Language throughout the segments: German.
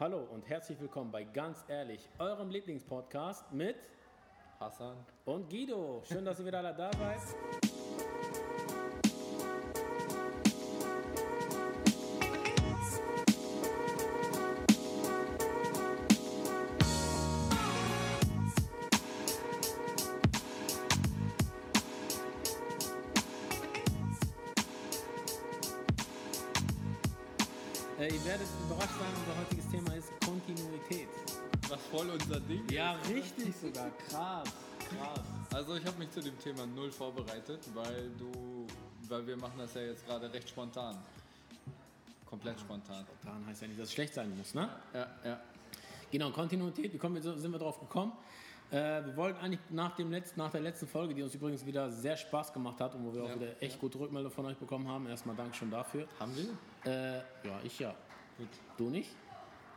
Hallo und herzlich willkommen bei Ganz Ehrlich, eurem Lieblingspodcast mit Hassan. und Guido. Schön, dass ihr wieder alle da seid. Voll unser Ding. Ja, richtig sogar. Krass, krass. Also ich habe mich zu dem Thema null vorbereitet, weil du, weil wir machen das ja jetzt gerade recht spontan. Komplett spontan. Spontan heißt ja nicht, dass es schlecht sein muss, ne? Ja, ja. Genau, Kontinuität, wie kommen wir, sind wir drauf gekommen? Äh, wir wollten eigentlich nach, dem letzten, nach der letzten Folge, die uns übrigens wieder sehr Spaß gemacht hat und wo wir auch Ja, wieder echt gute Rückmeldung von euch bekommen haben, erstmal Dankeschön dafür. Haben wir? Äh, ja, ich ja. Gut. Du nicht?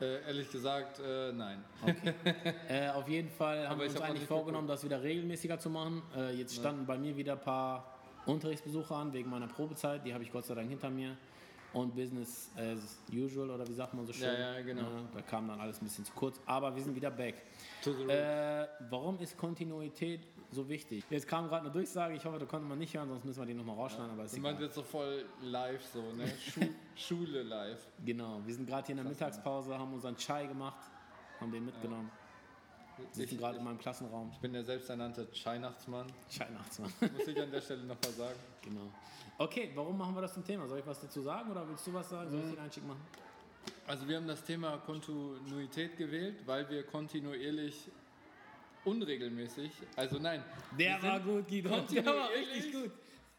Äh, ehrlich gesagt, äh, nein. Äh, auf jeden Fall haben wir uns hab eigentlich vorgenommen, das wieder regelmäßiger zu machen. Äh, jetzt standen bei mir wieder ein paar Unterrichtsbesuche an wegen meiner Probezeit. Die habe ich Gott sei Dank hinter mir. Und Business as usual, oder wie sagt man so schön? Ja, ja, genau. Da kam dann alles ein bisschen zu kurz. Aber wir sind wieder back. Äh, warum ist Kontinuität so wichtig? Jetzt kam gerade eine Durchsage, ich hoffe, da konnte man nicht hören, sonst müssen wir die nochmal rausschneiden, aber ist egal. jetzt so voll live so, ne? Schu Schule live. Genau, wir sind gerade hier in der Mittagspause, haben unseren Chai gemacht, haben den mitgenommen, sitzen Ich, gerade in meinem Klassenraum. ich bin der selbsternannte Chai-Nachtsmann. Chai Nachtsmann. Muss ich an der Stelle nochmal sagen. genau. Okay, warum machen wir das zum Thema? Soll ich was dazu sagen oder willst du was sagen? Soll ich den Einstieg machen? Also wir haben das Thema Kontinuität gewählt, weil wir kontinuierlich unregelmäßig, also nein, Der war gut, Guido. Der war richtig gut.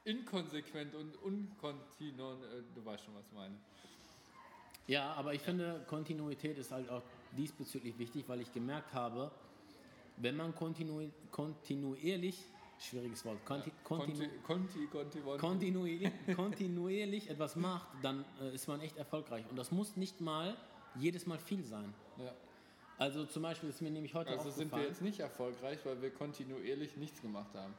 Inkonsequent und unkontinuierlich, äh, du weißt schon, was ich meine. Ja, aber ich finde, Kontinuität ist halt auch diesbezüglich wichtig, weil ich gemerkt habe, wenn man kontinu kontinuierlich, schwieriges Wort, konti kontinu Conti, Conti, kontinuierlich, kontinuierlich etwas macht, dann äh, ist man echt erfolgreich. Und das muss nicht mal jedes Mal viel sein. Ja. Also zum Beispiel ist mir nämlich heute Also sind wir jetzt nicht erfolgreich, weil wir kontinuierlich nichts gemacht haben.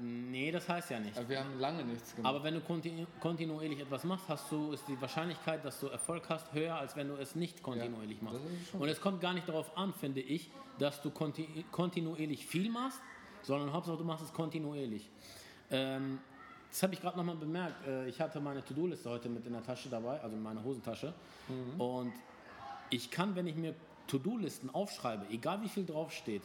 nee, das heißt ja nicht. Aber wir haben lange nichts gemacht. Aber wenn du kontinu kontinuierlich etwas machst, hast du, ist die Wahrscheinlichkeit, dass du Erfolg hast, höher, als wenn du es nicht kontinuierlich Ja, machst. Und es kommt gar nicht darauf an, finde ich, dass du konti kontinuierlich viel machst, sondern Hauptsache du machst es kontinuierlich. Ähm, das habe ich gerade nochmal bemerkt. Äh, ich hatte meine To-Do-Liste heute mit in der Tasche dabei, also in meiner Hosentasche. Mhm. Und ich kann, wenn ich mir To-Do-Listen aufschreibe, egal wie viel draufsteht,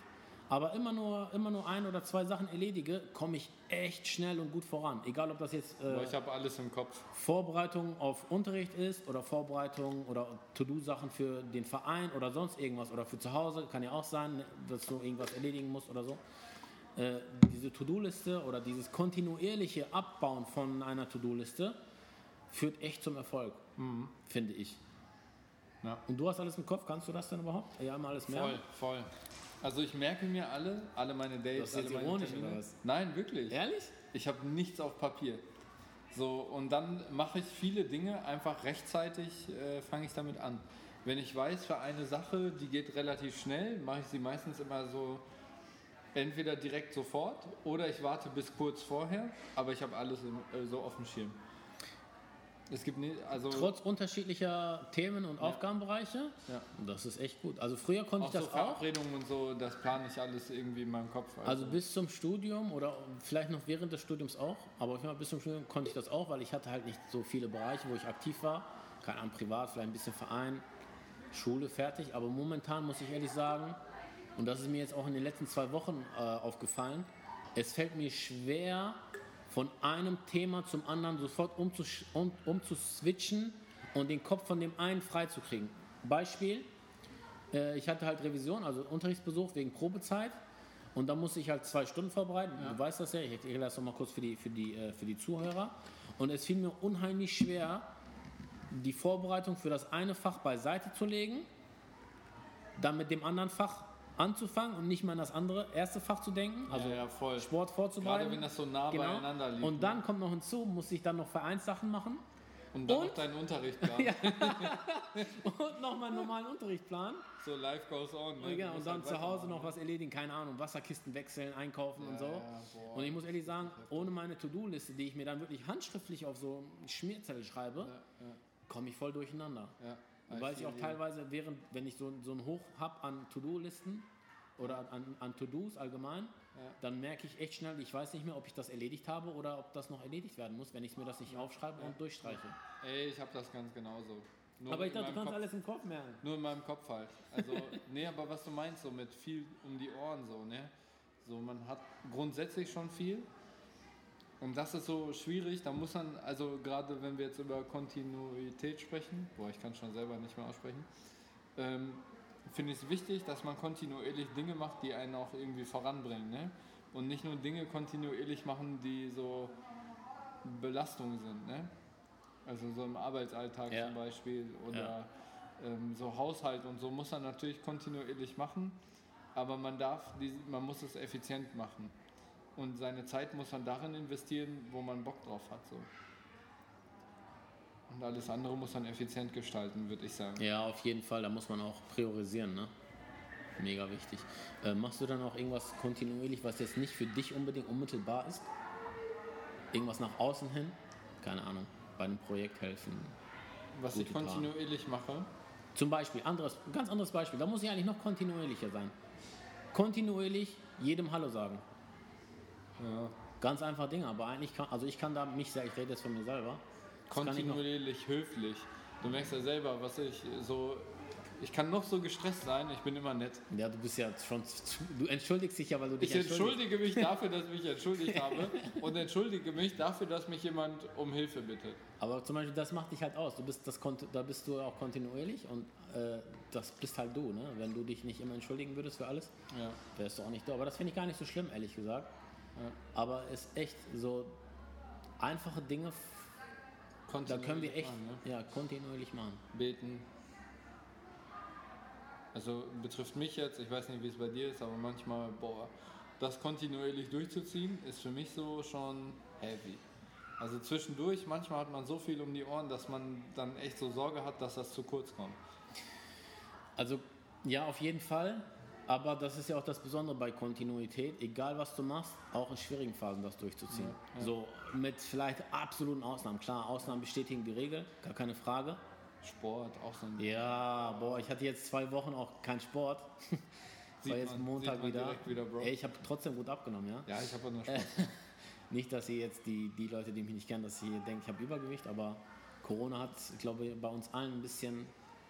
aber immer nur, immer nur ein oder zwei Sachen erledige, komme ich echt schnell und gut voran. Egal, ob das jetzt äh, ich habe alles im Kopf. Vorbereitung auf Unterricht ist oder Vorbereitung oder To-Do-Sachen für den Verein oder sonst irgendwas oder für zu Hause, kann ja auch sein, dass du irgendwas erledigen musst oder so. Äh, diese To-Do-Liste oder dieses kontinuierliche Abbauen von einer To-Do-Liste führt echt zum Erfolg, finde ich. Ja. Und du hast alles im Kopf, kannst du das denn überhaupt? Ja, immer alles mehr? Voll, voll. Also ich merke mir alle, alle meine Dates, Das ist alle meine ironisch, Termine. oder was? Nein, wirklich. Ehrlich? Ich habe nichts auf Papier. So, und dann mache ich viele Dinge einfach rechtzeitig, äh, fange ich damit an. Wenn ich weiß, für eine Sache, die geht relativ schnell, mache ich sie meistens immer so entweder direkt sofort oder ich warte bis kurz vorher, aber ich habe alles im, äh, so auf dem Schirm. Es gibt nie, also Trotz unterschiedlicher Themen und Aufgabenbereiche? ja. Das ist echt gut. Also früher konnte auch ich so das auch. Verabredungen und so, das plane ich alles irgendwie in meinem Kopf. Also bis zum Studium oder vielleicht noch während des Studiums auch, aber jeden Fall bis zum Studium konnte ich das auch, weil ich hatte halt nicht so viele Bereiche, wo ich aktiv war. Keine Ahnung, privat, vielleicht ein bisschen Verein, Schule, fertig. Aber momentan muss ich ehrlich sagen, und das ist mir jetzt auch in den letzten zwei Wochen äh, aufgefallen, es fällt mir schwer, von einem Thema zum anderen sofort umzusch- um, umzuswitchen und den Kopf von dem einen freizukriegen. Beispiel, äh, ich hatte halt Revision, also Unterrichtsbesuch wegen Probezeit. Und da musste ich halt zwei Stunden vorbereiten. Du weißt das ja, ich erkläre das nochmal kurz für die, für, die, äh, für die Zuhörer. Und es fiel mir unheimlich schwer, die Vorbereitung für das eine Fach beiseite zu legen, dann mit dem anderen Fach anzufangen und nicht mal an das andere erste Fach zu denken, also ja, ja, voll. Sport vorzubereiten. Gerade wenn das so nah beieinander liegt. Und dann kommt noch hinzu, muss ich dann noch Vereinssachen machen Und dann Und? noch deinen Unterricht planen. und noch meinen normalen Unterrichtplan. So life goes on. Ne? Ja, Du und dann halt zu Hause weitermachen. noch was erledigen, keine Ahnung, Wasserkisten wechseln, einkaufen und so. ja, und ich muss ehrlich sagen, ohne meine To-Do-Liste, die ich mir dann wirklich handschriftlich auf so einen Schmierzettel schreibe, Ja, komme ich voll durcheinander. Ja. Wobei ich auch teilweise, während, wenn ich so, so ein Hoch habe an To-Do-Listen oder an, an To-Dos allgemein, dann merke ich echt schnell, ich weiß nicht mehr, ob ich das erledigt habe oder ob das noch erledigt werden muss, wenn ich mir das nicht aufschreibe und durchstreiche. Ey, ich habe das ganz genauso. Nur Aber ich dachte, du kannst Kopf- alles im Kopf merken. Nur in meinem Kopf halt. Also, nee, aber was du meinst, so mit viel um die Ohren so, ne? So, man hat grundsätzlich schon viel. Und das ist so schwierig, da muss man, also gerade wenn wir jetzt über Kontinuität sprechen, boah, ich kann schon selber nicht mehr aussprechen, ähm, finde ich es wichtig, dass man kontinuierlich Dinge macht, die einen auch irgendwie voranbringen, ne? Und nicht nur Dinge kontinuierlich machen, die so Belastungen sind, ne? Also so im Arbeitsalltag Ja. zum Beispiel oder ähm, so Haushalt und so muss man natürlich kontinuierlich machen, aber man darf, man muss es effizient machen. Und seine Zeit muss man darin investieren, wo man Bock drauf hat. So. Und alles andere muss man effizient gestalten, würde ich sagen. Ja, auf jeden Fall, da muss man auch priorisieren, ne? Mega wichtig. Äh, machst du dann auch irgendwas kontinuierlich, was jetzt nicht für dich unbedingt unmittelbar ist? Irgendwas nach außen hin? Keine Ahnung, bei einem Projekt helfen. Was ich Gute Plan. kontinuierlich mache, Zum Beispiel, anderes, ganz anderes Beispiel, da muss ich eigentlich noch kontinuierlicher sein. Kontinuierlich jedem Hallo sagen. Ja, Ganz einfach Dinge, aber eigentlich kann, also ich kann da mich, sehr- ich rede jetzt von mir selber. Kontinuierlich höflich. Du merkst ja selber, was ich so. Ich kann noch so gestresst sein, ich bin immer nett. Ja, du bist ja schon, du entschuldigst dich ja, weil du dich Ich entschuldige mich dafür, dass ich mich entschuldigt habe und entschuldige mich dafür, dass mich jemand um Hilfe bittet. Aber zum Beispiel, das macht dich halt aus. Du bist das, da bist du auch kontinuierlich und äh, das bist halt du. Ne? Wenn du dich nicht immer entschuldigen würdest für alles, Ja. wärst du auch nicht da. Aber das finde ich gar nicht so schlimm, ehrlich gesagt. Aber es ist echt so einfache Dinge, da können wir echt Machen, ne? ja, kontinuierlich machen. Beten. Also betrifft mich jetzt, ich weiß nicht, wie es bei dir ist, aber manchmal, boah, das kontinuierlich durchzuziehen, ist für mich so schon heavy. Also zwischendurch, manchmal hat man so viel um die Ohren, dass man dann echt so Sorge hat, dass das zu kurz kommt. Also ja, auf jeden Fall. Aber das ist ja auch das Besondere bei Kontinuität. Egal was du machst, auch in schwierigen Phasen das durchzuziehen. So mit vielleicht absoluten Ausnahmen. Klar, Ausnahmen bestätigen die Regel, gar keine Frage. Sport, auch so ein Ja, boah, ich hatte jetzt zwei Wochen auch keinen Sport. Sieht War jetzt man- Montag wieder. wieder. Ey, ich habe trotzdem gut abgenommen, ja. Ja, ich habe auch noch Sport. Nicht, dass ihr jetzt die, die Leute, die mich nicht kennen, dass ihr denkt, ich habe Übergewicht, aber Corona hat, glaube ich, bei uns allen ein bisschen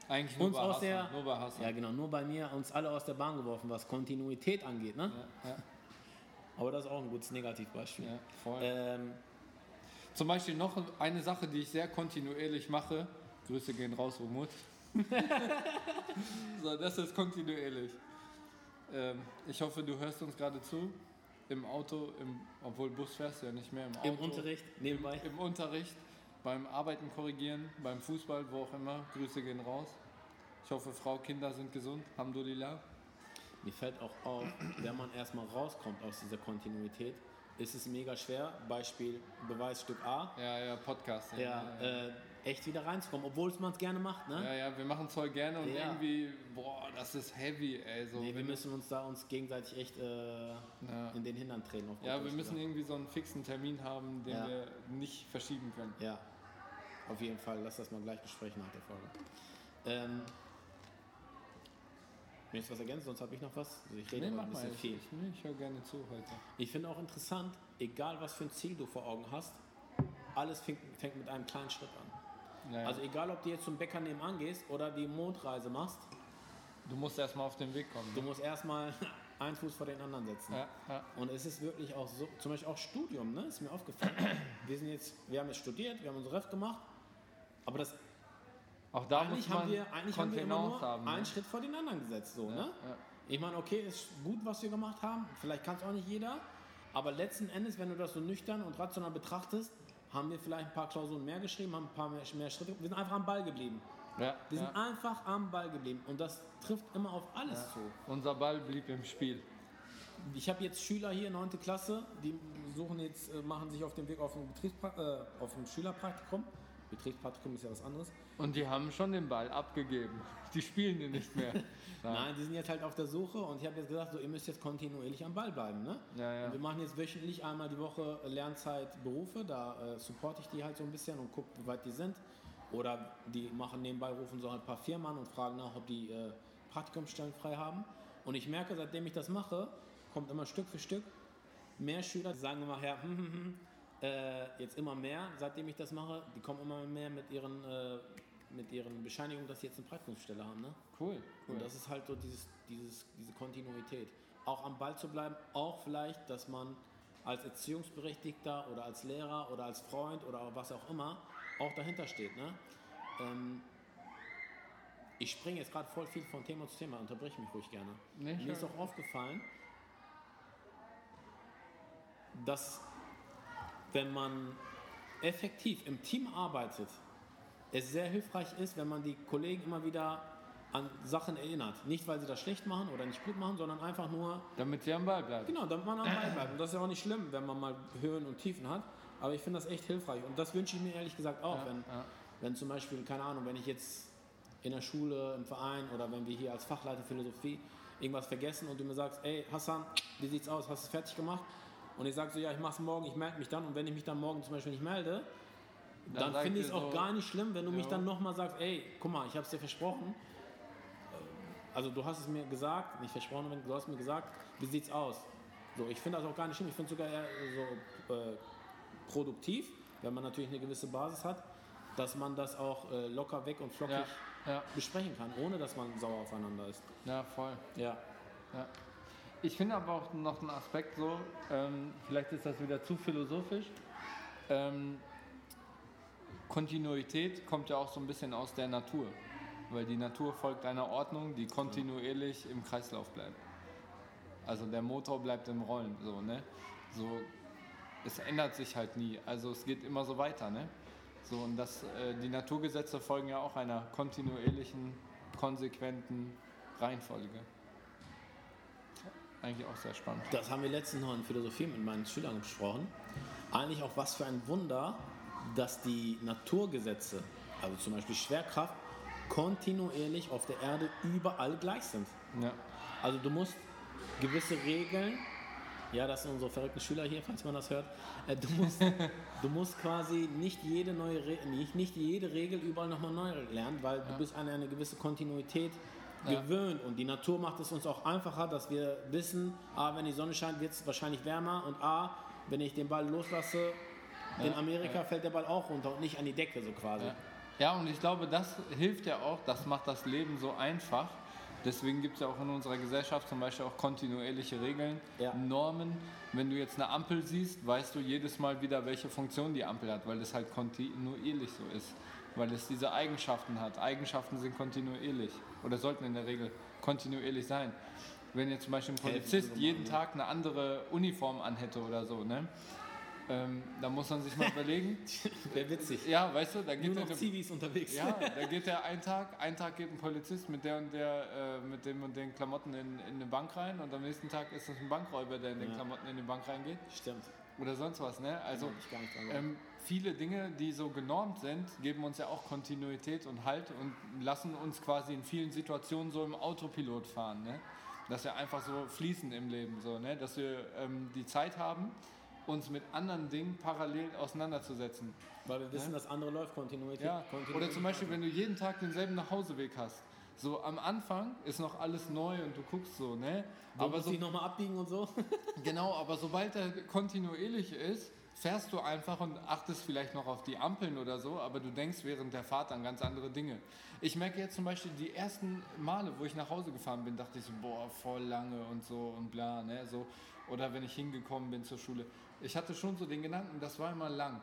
Eigentlich nur uns bei aus Hassan, der, nur bei Hassan. ja genau, nur bei mir uns alle aus der Bahn geworfen, was Kontinuität angeht, ne? Ja, ja, Aber das ist auch ein gutes Negativbeispiel. ja, voll. Ähm, Zum Beispiel noch eine Sache, die ich sehr kontinuierlich mache. Grüße gehen raus, Umut. so, das ist kontinuierlich. Ähm, ich hoffe, du hörst uns gerade zu. Im Auto, im, obwohl Bus fährst du ja nicht mehr, im Auto. Im Unterricht, nebenbei. Im Unterricht, beim Arbeiten korrigieren, beim Fußball, wo auch immer. Grüße gehen raus. Ich hoffe, Frau, Kinder sind gesund. Alhamdulillah. Mir fällt auch auf, wenn man erstmal rauskommt aus dieser Kontinuität, ist es mega schwer. Beispiel Beweisstück A. Ja, ja, Podcast. Ja, äh, echt wieder reinzukommen, obwohl man es gerne macht, ne? ja, ja, wir machen es voll gerne und Ja. irgendwie, boah, das ist heavy, ey. So, Nee, wir müssen uns da uns gegenseitig echt äh, in den Hintern treten. Ja, wir müssen irgendwie so einen fixen Termin haben, den Ja. wir nicht verschieben können. Ja, auf jeden Fall. Lass das mal gleich besprechen nach der Folge. Ähm, Möchtest du was ergänzen? Sonst habe ich noch was. Also ich rede Nee, mach ein mal. bisschen Ich, viel. ich, nee, ich höre gerne zu heute. Ich finde auch interessant, egal was für ein Ziel du vor Augen hast, alles fängt, fängt mit einem kleinen Schritt an. Naja, Also egal, ob du jetzt zum Bäcker nebenan gehst oder die Mondreise machst, du musst erstmal auf den Weg kommen. du musst erstmal einen Fuß vor den anderen setzen. Ja, ja. Und es ist wirklich auch so, zum Beispiel auch Studium, ne? ist mir aufgefallen. Wir, sind jetzt, wir haben jetzt studiert, wir haben unser Ref gemacht, aber das, Auch da eigentlich, muss man haben wir, eigentlich haben wir immer nur haben. einen ne? Schritt vor den anderen gesetzt. So, ne? ja. Ich meine, okay, ist gut, was wir gemacht haben, vielleicht kann es auch nicht jeder, aber letzten Endes, wenn du das so nüchtern und rational betrachtest, haben wir vielleicht ein paar Klausuren mehr geschrieben, haben ein paar mehr, mehr Schritte, wir sind einfach am Ball geblieben. Ja, Wir ja. sind einfach am Ball geblieben und das trifft immer auf alles zu. Unser Ball blieb im Spiel. Ich habe jetzt Schüler hier, 9. Klasse, die suchen jetzt, äh, machen sich auf den Weg auf ein, Betriebspra äh, auf ein Schülerpraktikum. Betriebspraktikum ist ja was anderes. Und die haben schon den Ball abgegeben. Die spielen ihn nicht mehr. Nein, die sind jetzt halt auf der Suche und ich habe jetzt gesagt, so, ihr müsst jetzt kontinuierlich am Ball bleiben. Ne? Ja, ja. Und wir machen jetzt wöchentlich einmal die Woche Lernzeit Berufe, da äh, supporte ich die halt so ein bisschen und gucke, wie weit die sind. Oder die machen nebenbei, rufen so ein paar Firmen an und fragen nach, ob die äh, Praktikumsstellen frei haben. Und ich merke, seitdem ich das mache, kommt immer Stück für Stück mehr Schüler, die sagen immer, ja, hm, hm, hm, äh, jetzt immer mehr, seitdem ich das mache, die kommen immer mehr mit ihren, äh, mit ihren Bescheinigungen, dass sie jetzt eine Praktikumsstelle haben. Ne? Cool, cool. Und das ist halt so dieses, dieses, diese Kontinuität. Auch am Ball zu bleiben, auch vielleicht, dass man als Erziehungsberechtigter oder als Lehrer oder als Freund oder was auch immer auch dahinter steht. Ne? Ähm, ich springe jetzt gerade voll viel von Thema zu Thema, unterbrich mich ruhig gerne. Nee, Mir ist auch aufgefallen, dass wenn man effektiv im Team arbeitet, es sehr hilfreich ist, wenn man die Kollegen immer wieder an Sachen erinnert. Nicht, weil sie das schlecht machen oder nicht gut machen, sondern einfach nur, Damit sie am Ball bleiben. genau, damit man am Ball bleibt. Und das ist ja auch nicht schlimm, wenn man mal Höhen und Tiefen hat. Aber ich finde das echt hilfreich. Und das wünsche ich mir ehrlich gesagt auch. Ja, wenn, ja. wenn zum Beispiel, keine Ahnung, wenn ich jetzt in der Schule, im Verein oder wenn wir hier als Fachleiter Philosophie irgendwas vergessen und du mir sagst, ey Hassan, wie sieht's aus, hast du es fertig gemacht? Und ich sage so, ja, ich mach's morgen, ich melde mich dann. Und wenn ich mich dann morgen zum Beispiel nicht melde, Dann dann, finde ich es auch so, gar nicht schlimm, wenn du mich ja. dann nochmal sagst, ey, guck mal, ich habe es dir versprochen. Also du hast es mir gesagt, nicht versprochen, du hast mir gesagt, wie sieht's aus? So, ich finde das auch gar nicht schlimm. Ich finde sogar eher so äh, produktiv, wenn man natürlich eine gewisse Basis hat, dass man das auch äh, locker weg und flockig Ja, ja, besprechen kann, ohne dass man sauer aufeinander ist. ja, voll. Ja. Ja. Ich finde aber auch noch einen Aspekt so, ähm, vielleicht ist das wieder zu philosophisch. Ähm, Kontinuität kommt ja auch so ein bisschen aus der Natur, weil die Natur folgt einer Ordnung, die kontinuierlich im Kreislauf bleibt. Also der Motor bleibt im Rollen, so ne. So, es ändert sich halt nie. Also es geht immer so weiter, ne. So und das, äh, die Naturgesetze folgen ja auch einer kontinuierlichen, konsequenten Reihenfolge. Eigentlich auch sehr spannend. Das haben wir letztens noch in Philosophie mit meinen Schülern besprochen. Eigentlich auch was für ein Wunder, dass die Naturgesetze, also zum Beispiel Schwerkraft, kontinuierlich auf der Erde überall gleich sind. Ja, Also du musst gewisse Regeln, ja, das sind unsere verrückten Schüler hier, falls man das hört, äh, du musst, du musst quasi nicht jede neue Re nicht, nicht jede Regel überall nochmal neu lernen, weil du bist an eine gewisse Kontinuität Ja. gewöhnt und die Natur macht es uns auch einfacher, dass wir wissen, A, wenn die Sonne scheint, wird es wahrscheinlich wärmer und A, wenn ich den Ball loslasse, in Amerika fällt der Ball auch runter und nicht an die Decke so quasi. ja. ja, und ich glaube, das hilft ja auch, das macht das Leben so einfach. Deswegen gibt es ja auch in unserer Gesellschaft zum Beispiel auch kontinuierliche Regeln, Ja. Normen. Wenn du jetzt eine Ampel siehst, weißt du jedes Mal wieder, welche Funktion die Ampel hat, weil es halt kontinuierlich so ist. Weil es diese Eigenschaften hat. Eigenschaften sind kontinuierlich oder sollten in der Regel kontinuierlich sein. Wenn jetzt zum Beispiel ein Polizist jeden Tag eine andere Uniform anhätte oder so, ne? Ähm, da muss man sich mal überlegen. Wäre witzig. Ja, weißt du, da geht Nur noch Zivis unterwegs. ja, da geht er einen Tag, einen Tag geht ein Polizist mit der und der, äh, mit dem und den Klamotten in, in eine Bank rein und am nächsten Tag ist es ein Bankräuber, der in den Ja. Klamotten in die Bank reingeht Stimmt. oder sonst was, ne? Also gedacht. ähm, viele Dinge, die so genormt sind, geben uns ja auch Kontinuität und Halt und lassen uns quasi in vielen Situationen so im Autopilot fahren, ne? Dass wir einfach so fließen im Leben, so, ne? Dass wir ähm, die Zeit haben, uns mit anderen Dingen parallel auseinanderzusetzen. Weil wir wissen, dass andere läuft, Kontinuität. Ja, oder zum Beispiel, wenn du jeden Tag denselben Nachhauseweg hast. So am Anfang ist noch alles neu und du guckst so, ne? Du Aber musst so, dich nochmal abbiegen und so. genau, aber sobald er kontinuierlich ist, fährst du einfach und achtest vielleicht noch auf die Ampeln oder so, aber du denkst während der Fahrt an ganz andere Dinge. Ich merke jetzt zum Beispiel die ersten Male, wo ich nach Hause gefahren bin, dachte ich so, boah, voll lange und so und bla, ne? So. Oder wenn ich hingekommen bin zur Schule. Ich hatte schon so den Gedanken, das war immer lang.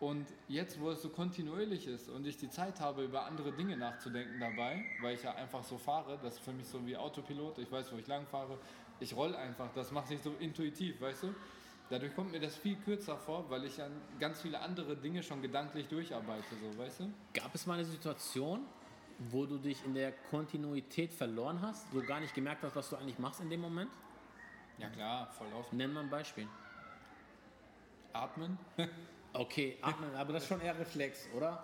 Und jetzt, wo es so kontinuierlich ist und ich die Zeit habe, über andere Dinge nachzudenken dabei, weil ich ja einfach so fahre, das ist für mich so wie Autopilot, ich weiß, wo ich lang fahre, ich roll einfach, das macht sich so intuitiv, weißt du? Dadurch kommt mir das viel kürzer vor, weil ich an ganz viele andere Dinge schon gedanklich durcharbeite, so, weißt du? Gab es mal eine Situation, wo du dich in der Kontinuität verloren hast, wo du gar nicht gemerkt hast, was du eigentlich machst in dem Moment? Ja klar, voll oft. Nenn mal ein Beispiel. Atmen? Okay, atmen, aber das ist schon eher Reflex, oder?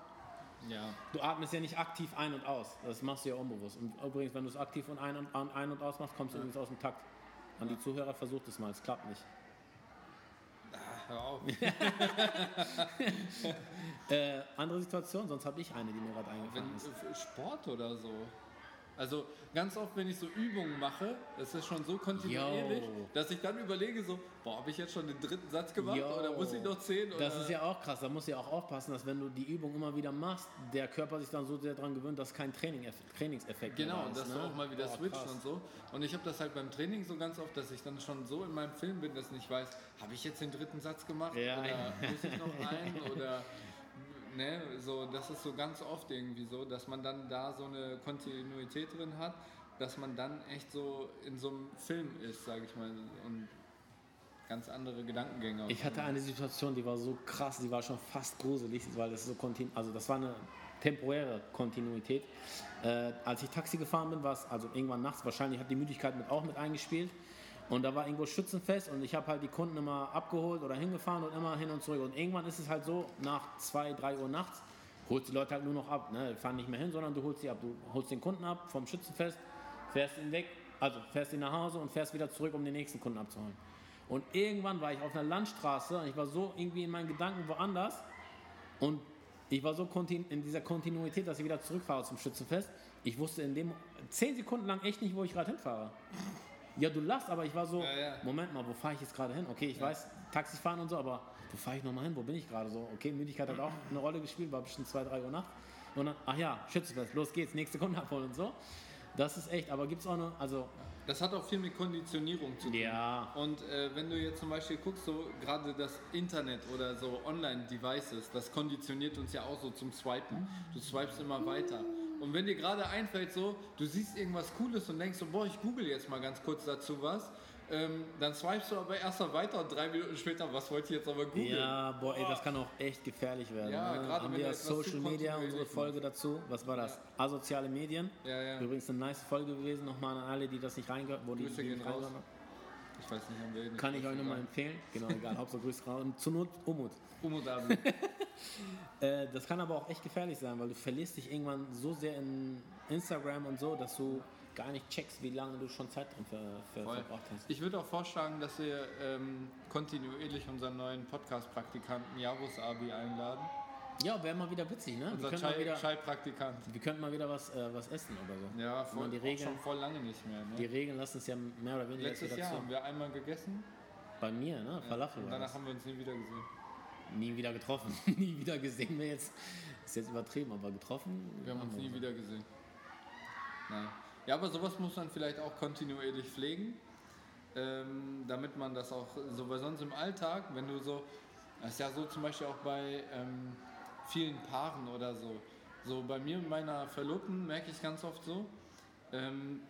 Ja. Du atmest ja nicht aktiv ein und aus. Das machst du ja unbewusst. Und übrigens, wenn du es aktiv und ein und, ein und aus machst, kommst du übrigens aus dem Takt. An die Zuhörer versucht es mal, es klappt nicht. Hör auf. Äh, andere Situation, sonst habe ich eine, die mir gerade eingefallen Wenn, ist. äh, Sport oder so. Also ganz oft, wenn ich so Übungen mache, das ist schon so kontinuierlich, Yo. dass ich dann überlege so, boah, habe ich jetzt schon den dritten Satz gemacht Yo. oder muss ich noch zehn? Oder? Das ist ja auch krass, da musst du ja auch aufpassen, dass wenn du die Übung immer wieder machst, der Körper sich dann so sehr daran gewöhnt, dass kein Training, Trainingseffekt mehr Genau, ist. dass ne? du auch mal wieder Boah, switcht krass. und so. Und ich habe das halt beim Training so ganz oft, dass ich dann schon so in meinem Film bin, dass ich nicht weiß, habe ich jetzt den dritten Satz gemacht Ja, oder muss ich noch einen oder ne, so, das ist so ganz oft irgendwie so, dass man dann da so eine Kontinuität drin hat, dass man dann echt so in so einem Film ist, sage ich mal, und ganz andere Gedankengänge. Ich hatte eine Situation, die war so krass, die war schon fast gruselig, weil das so kontinu also das war eine temporäre Kontinuität. Äh, als ich Taxi gefahren bin, war es also irgendwann nachts, wahrscheinlich hat die Müdigkeit mit auch mit eingespielt. Und da war irgendwo Schützenfest und ich habe halt die Kunden immer abgeholt oder hingefahren und immer hin und zurück. Und irgendwann ist es halt so, nach 2, 3 Uhr nachts, holst die Leute halt nur noch ab. Ne? Die fahren nicht mehr hin, sondern du holst sie ab. Du holst den Kunden ab vom Schützenfest, fährst ihn weg, also fährst ihn nach Hause und fährst wieder zurück, um den nächsten Kunden abzuholen. Und irgendwann war ich auf einer Landstraße und ich war so irgendwie in meinen Gedanken woanders und ich war so in dieser Kontinuität, dass ich wieder zurückfahre zum Schützenfest. Ich wusste in dem zehn Sekunden lang echt nicht, wo ich gerade hinfahre. Ja, du lachst, aber ich war so, Ja, ja. Moment mal, wo fahre ich jetzt gerade hin? Okay, ich weiß, Taxis fahren und so, aber wo fahre ich nochmal hin? Wo bin ich gerade so? Okay, Müdigkeit hat auch eine Rolle gespielt, war bestimmt 2, 3 Uhr Nacht. Und dann, ach ja, Schützenfest, los geht's, nächste Kunde abholen und so. Das ist echt, aber gibt es auch eine, also, Das hat auch viel mit Konditionierung zu tun. ja, Und äh, wenn du jetzt zum Beispiel guckst, so gerade das Internet oder so Online-Devices, das konditioniert uns ja auch so zum Swipen. Du swipest immer weiter. Und wenn dir gerade einfällt, so, du siehst irgendwas Cooles und denkst so, boah, ich google jetzt mal ganz kurz dazu was, ähm, dann swipest du aber erst mal weiter und drei Minuten später, was wollte ich jetzt aber googeln? Ja, boah, ey, das kann auch echt gefährlich werden. Ja, ne? gerade Haben wenn wir Social Media, unsere Folge dazu. Was war das? Asoziale Medien. Ja, ja. Übrigens eine nice Folge gewesen. Nochmal an alle, die das nicht reingehört wo die, Grüße die gehen nicht raus. reingehört. Ich weiß nicht, haben wir nicht Kann ich euch nochmal empfehlen. Genau, egal. Hauptsache Grüße raus. Und zur Not Umut. Umut Abi. Äh, das kann aber auch echt gefährlich sein, weil du verlierst dich irgendwann so sehr in Instagram und so, dass du gar nicht checkst, wie lange du schon Zeit drin ver, ver, Voll. verbracht hast. Ich würde auch vorschlagen, dass wir ähm, kontinuierlich unseren neuen Podcast-Praktikanten Javus Abi einladen. Ja, wäre mal wieder witzig, ne? Wir Unser mal Chai- wieder, Chai-Praktikant. wir könnten mal wieder was, äh, was essen oder so. Ja, voll, die Regeln- schon voll lange nicht mehr. Ne? Die Regeln lassen es ja mehr oder weniger Letztes Jahr haben wir einmal gegessen Bei mir, ne? Falafel und danach das. haben wir uns nie wieder gesehen. Nie wieder getroffen. nie wieder gesehen wir jetzt. Ist jetzt übertrieben, aber getroffen. Wir haben uns nie wir. wieder gesehen. Nein. Ja, aber sowas muss man vielleicht auch kontinuierlich pflegen, ähm, damit man das auch so, weil sonst im Alltag, wenn du so, das ist ja so zum Beispiel auch bei ähm, vielen Paaren oder so, so bei mir und meiner Verlobten merke ich ganz oft so, ähm,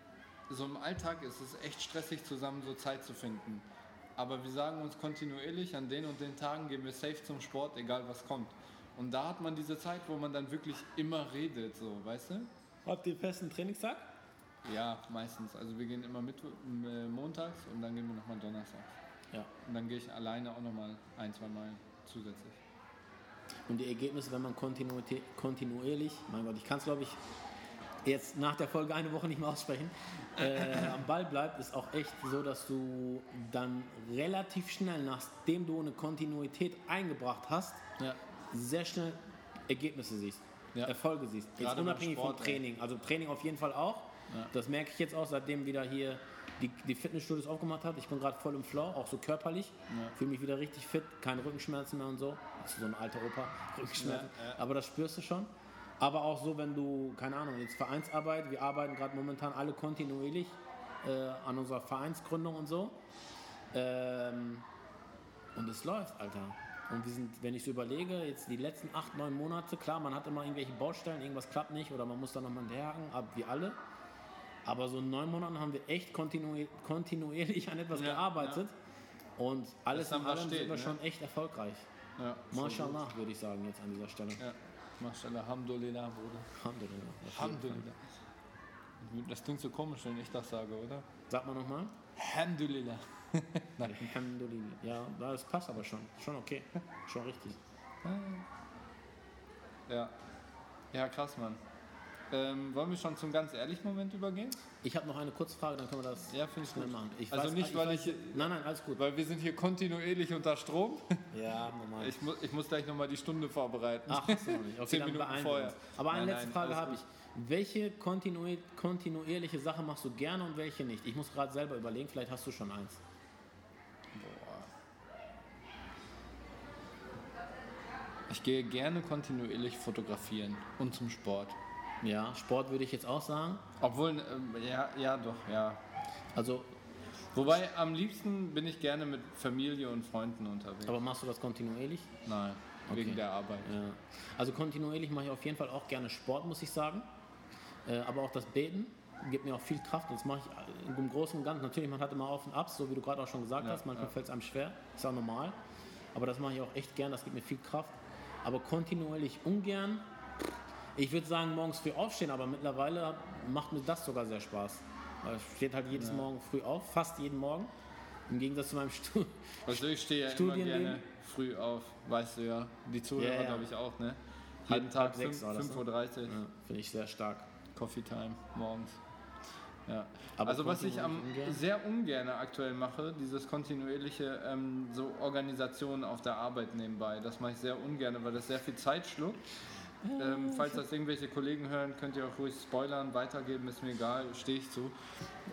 so im Alltag ist es echt stressig zusammen so Zeit zu finden. Aber wir sagen uns kontinuierlich, an den und den Tagen gehen wir safe zum Sport, egal was kommt. Und da hat man diese Zeit, wo man dann wirklich immer redet, so, weißt du? Habt ihr festen Trainingstag? Ja, meistens. Also wir gehen immer mit, äh, montags und dann gehen wir nochmal donnerstags. Ja. Und dann gehe ich alleine auch nochmal ein, zwei Mal zusätzlich. Und die Ergebnisse, wenn man kontinuierlich, mein Gott, ich kann es glaube ich jetzt nach der Folge eine Woche nicht mehr aussprechen, äh, am Ball bleibt, ist auch echt so, dass du dann relativ schnell, nachdem du eine Kontinuität eingebracht hast, Ja. sehr schnell Ergebnisse siehst, Ja. Erfolge siehst. Jetzt unabhängig vom Training. Also Training auf jeden Fall auch. Ja. Das merke ich jetzt auch, seitdem wieder hier die, die Fitnessstudios aufgemacht hat. Ich bin gerade voll im Flow, auch so körperlich. Fühle mich wieder richtig fit, keine Rückenschmerzen mehr und so. Ist so ein alter Opa, Rückenschmerzen. Ja, ja. Aber das spürst du schon. Aber auch so, wenn du, keine Ahnung, jetzt Vereinsarbeit, wir arbeiten gerade momentan alle kontinuierlich äh, an unserer Vereinsgründung und so. Ähm, und es läuft, Alter. Und wir sind, wenn ich so überlege, jetzt die letzten acht, neun Monate, klar, man hat immer irgendwelche Baustellen, irgendwas klappt nicht oder man muss da nochmal hinterherhaken, ab wie alle. Aber so in neun Monaten haben wir echt kontinu kontinuierlich an etwas Ja, gearbeitet. Und alles in allem steht, sind wir ne? schon echt erfolgreich. Ja, Mashallah, würde ich sagen, jetzt an dieser Stelle. Ja. Mashallah, Alhamdulillah, Bruder. Fall. Alhamdulillah. Das klingt so komisch, wenn ich das sage, oder? Sag mal nochmal. Alhamdulillah. Alhamdulillah. Ja, das passt aber schon. Schon okay. Schon richtig. Ja. Ja, krass, Mann. Ähm, wollen wir schon zum ganz ehrlichen Moment übergehen? Ich habe noch eine kurze Frage, dann können wir das Ja, ich schnell gut. machen. Ich Also nicht, weil weiß, ich- Nein, nein, alles gut. Weil wir sind hier kontinuierlich unter Strom. Ja, normal. Ich, mu ich muss gleich nochmal die Stunde vorbereiten. Ach, noch nicht. Okay, Zehn dann Minuten vorher. uns. Aber eine Nein, letzte nein, Frage habe ich. Welche kontinu kontinuierliche Sache machst du gerne und welche nicht? Ich muss gerade selber überlegen, vielleicht hast du schon eins. Ich gehe gerne kontinuierlich fotografieren und zum Sport. Ja, Sport würde ich jetzt auch sagen. Obwohl, ähm, ja, ja, doch, ja. Also, Wobei am liebsten bin ich gerne mit Familie und Freunden unterwegs. aber machst du das kontinuierlich? Nein, wegen Okay. der Arbeit. Ja. Also kontinuierlich mache ich auf jeden Fall auch gerne Sport, muss ich sagen. Äh, aber auch das Beten gibt mir auch viel Kraft. Das mache ich im Großen und Ganzen. Natürlich, man hat immer Auf und Abs, so wie du gerade auch schon gesagt Ja, hast. Manchmal ja. fällt es einem schwer, ist auch normal. Aber das mache ich auch echt gern, das gibt mir viel Kraft. Aber kontinuierlich ungern. Ich würde sagen, morgens früh aufstehen, aber mittlerweile macht mir das sogar sehr Spaß. Ich stehe halt jedes Morgen früh auf, fast jeden Morgen. Im Gegensatz zu meinem Stuhl. Also ich stehe ja immer gerne früh auf, weißt du ja. Die Zuhörer Ja, ja. glaube ich auch, ne? Jeden Tag halb sechs war das, 5.30 Uhr, Ja, Finde ich sehr stark. Coffee Time morgens. Ja. Aber also was ich am ungern? sehr ungern aktuell mache, dieses kontinuierliche ähm, so Organisationen auf der Arbeit nebenbei, das mache ich sehr ungern, weil das sehr viel Zeit schluckt. Ähm, falls das irgendwelche Kollegen hören, könnt ihr auch ruhig spoilern, weitergeben, ist mir egal, stehe ich zu.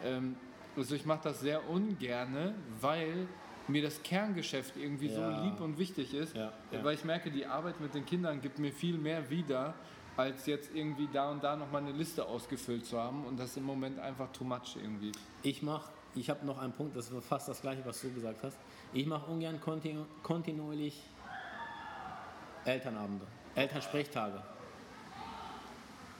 Ähm, also ich mache das sehr ungerne, weil mir das Kerngeschäft irgendwie Ja. so lieb und wichtig ist, Ja, ja. weil ich merke, die Arbeit mit den Kindern gibt mir viel mehr wieder, als jetzt irgendwie da und da nochmal eine Liste ausgefüllt zu haben und das ist im Moment einfach too much irgendwie. Ich mache, ich habe noch einen Punkt, das ist fast das gleiche, was du gesagt hast. Ich mache ungern kontinu kontinuierlich Elternabende, Elternsprechtage.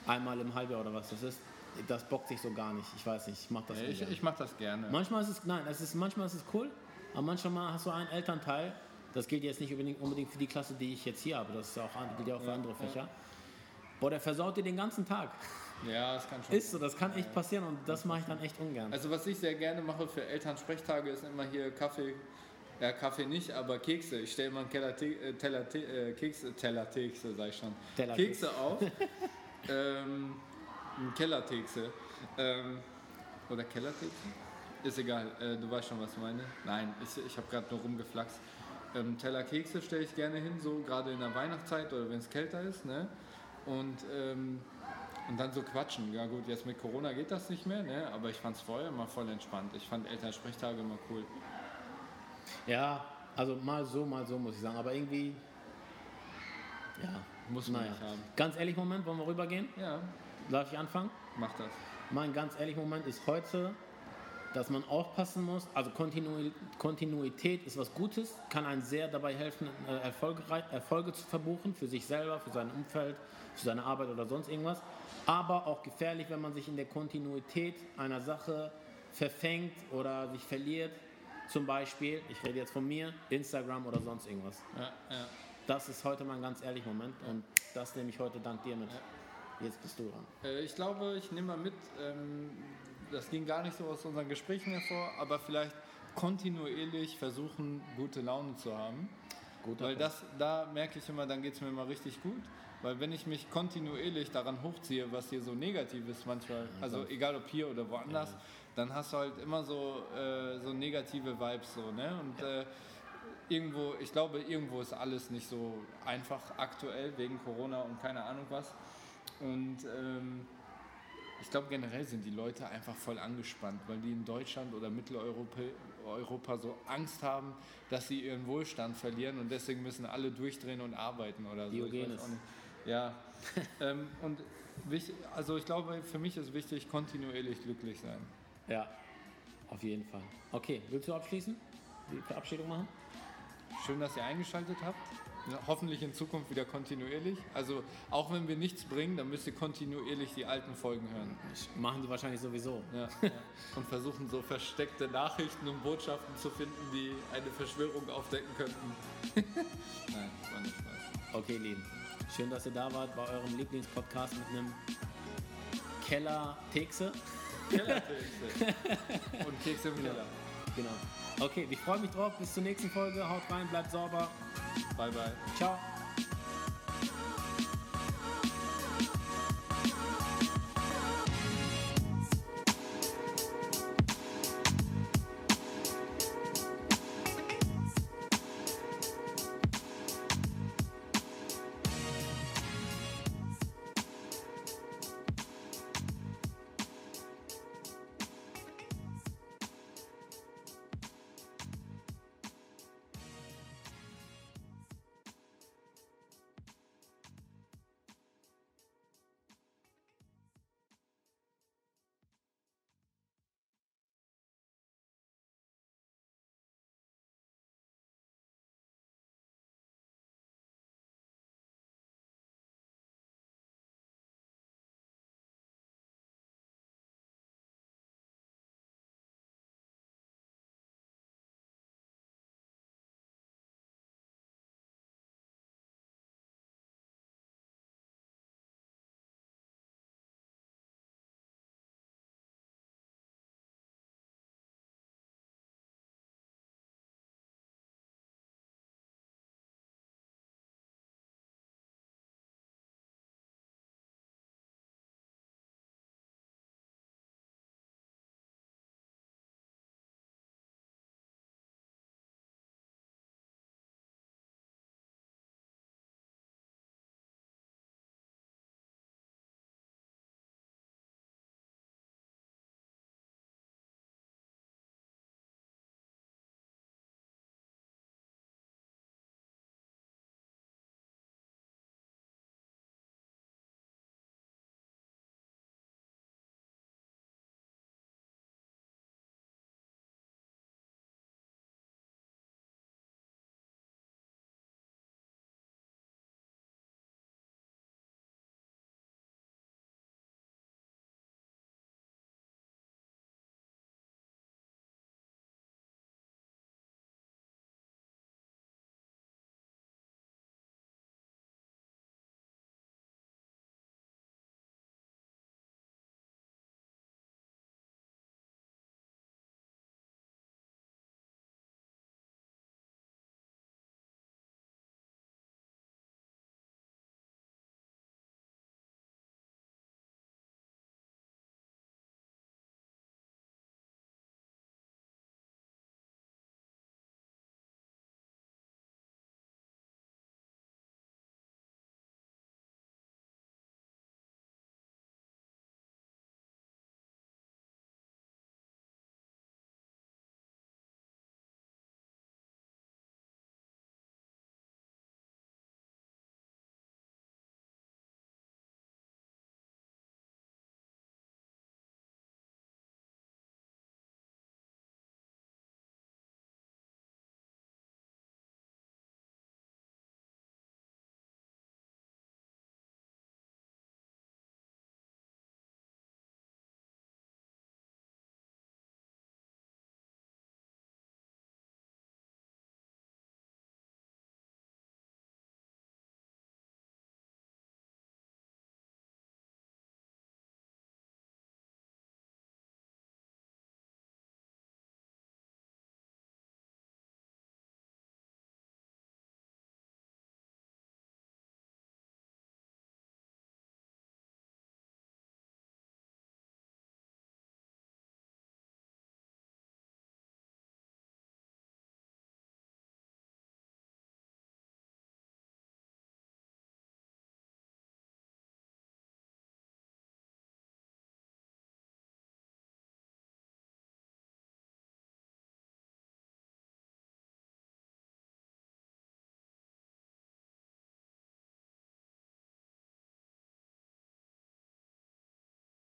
Einmal im Halbjahr oder was das ist. Das bockt sich so gar nicht. Ich weiß nicht, ich mache das Ich, ich mache das gerne. Manchmal ist es, nein, es ist, manchmal ist es cool, aber manchmal hast du einen Elternteil, das gilt jetzt nicht unbedingt, unbedingt für die Klasse, die ich jetzt hier habe, das ist ja auch, gilt ja auch für andere Fächer. Boah, der versaut dir den ganzen Tag. Ja, das kann schon. Ist so, das kann echt passieren und das mache ich dann echt ungern. Also was ich sehr gerne mache für Elternsprechtage ist immer hier Kaffee, ja Kaffee nicht, aber Kekse. Ich stelle immer einen Keller, äh, Teller, Te- äh, Kekse, Teller Kekse, sag ich schon. Teller Kekse auf. ähm, ein Kellerkekse. Ähm, oder Kellerkekse? Ist egal, äh, du weißt schon, was ich meine. Nein, ich, ich habe gerade nur rumgeflaxt. Ähm, Teller Kekse stelle ich gerne hin, so gerade in der Weihnachtszeit oder wenn es kälter ist. Ne? Und, ähm, und dann so quatschen. Ja gut, jetzt mit Corona geht das nicht mehr, ne? aber ich fand es vorher immer voll entspannt. Ich fand Elternsprechtage immer cool. Ja, also mal so, mal so muss ich sagen, aber irgendwie, ja, Muss man naja. haben. Ganz ehrlich, Moment, wollen wir rübergehen? Ja, Darf ich anfangen? mach das. Mein ganz ehrlich Moment ist heute, dass man aufpassen muss. Also Kontinu Kontinuität ist was Gutes, kann einem sehr dabei helfen, äh, Erfolge zu verbuchen für sich selber, für sein Umfeld, für seine Arbeit oder sonst irgendwas. Aber auch gefährlich, wenn man sich in der Kontinuität einer Sache verfängt oder sich verliert. Zum Beispiel, ich rede jetzt von mir, Instagram oder sonst irgendwas. Ja, ja. Das ist heute mein ganz ehrlich Moment und das nehme ich heute dank dir mit. Jetzt bist du dran. Äh, Ich glaube, ich nehme mal mit, ähm, das ging gar nicht so aus unseren Gesprächen hervor, aber vielleicht kontinuierlich versuchen, gute Laune zu haben. Guter Weil das, da merke ich immer, dann geht es mir immer richtig gut. Weil wenn ich mich kontinuierlich daran hochziehe, was hier so negativ ist manchmal, also egal ob hier oder woanders, dann hast du halt immer so, äh, so negative Vibes so, ne? Und äh, irgendwo, ich glaube, irgendwo ist alles nicht so einfach aktuell wegen Corona und keine Ahnung was. Und ähm, ich glaube generell sind die Leute einfach voll angespannt, weil die in Deutschland oder Mitteleuropa Europa so Angst haben, dass sie ihren Wohlstand verlieren und deswegen müssen alle durchdrehen und arbeiten oder so. Diogenes. Ja. ähm, und wichtig, also ich glaube, für mich ist wichtig, kontinuierlich glücklich sein. Ja, auf jeden Fall. Okay, willst du abschließen? Die Verabschiedung machen? Schön, dass ihr eingeschaltet habt. Hoffentlich in Zukunft wieder kontinuierlich. Also auch wenn wir nichts bringen, dann müsst ihr kontinuierlich die alten Folgen hören. Machen die wahrscheinlich sowieso. Ja, ja. Und versuchen so versteckte Nachrichten und Botschaften zu finden, die eine Verschwörung aufdecken könnten. Nein, war nicht Spaß. Okay, Lieben. Schön, dass ihr da wart bei eurem Lieblingspodcast mit einem Keller Tekse. Kellerkekse. und Kekse im Keller. Genau. Okay, ich freue mich drauf. Bis zur nächsten Folge. Haut rein, bleibt sauber. Bye, bye. Ciao.